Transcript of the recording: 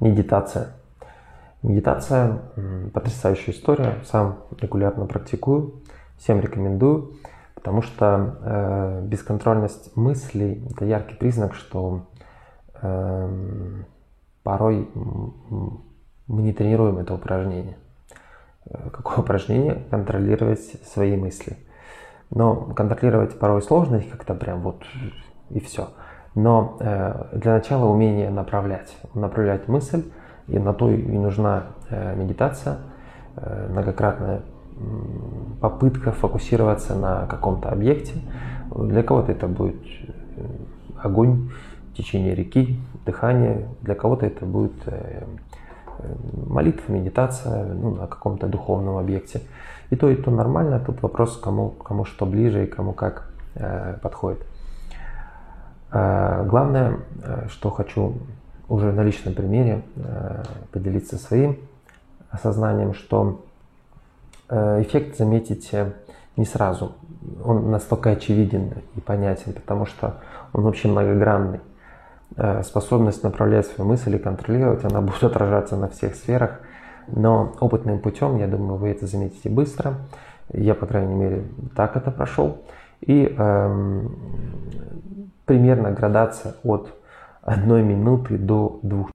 Медитация. Медитация – потрясающая история. Сам регулярно практикую, всем рекомендую, потому что э, бесконтрольность мыслей – это яркий признак, что э, порой мы не тренируем это упражнение. Э, какое упражнение? Контролировать свои мысли. Но контролировать порой сложно, их как-то прям вот и все – но э, для начала умение направлять, направлять мысль, и на то и нужна э, медитация, э, многократная попытка фокусироваться на каком-то объекте. Для кого-то это будет огонь, течение реки, дыхание, для кого-то это будет молитва, медитация ну, на каком-то духовном объекте. И то, и то нормально. Тут вопрос, кому, кому что ближе и кому как э, подходит. Э, главное, э, что хочу уже на личном примере э, поделиться своим осознанием, что эффект заметите не сразу. Он настолько очевиден и понятен, потому что он вообще многогранный. Способность направлять свои мысли, контролировать, она будет отражаться на всех сферах. Но опытным путем, я думаю, вы это заметите быстро. Я, по крайней мере, так это прошел. И эм, примерно градация от одной минуты до двух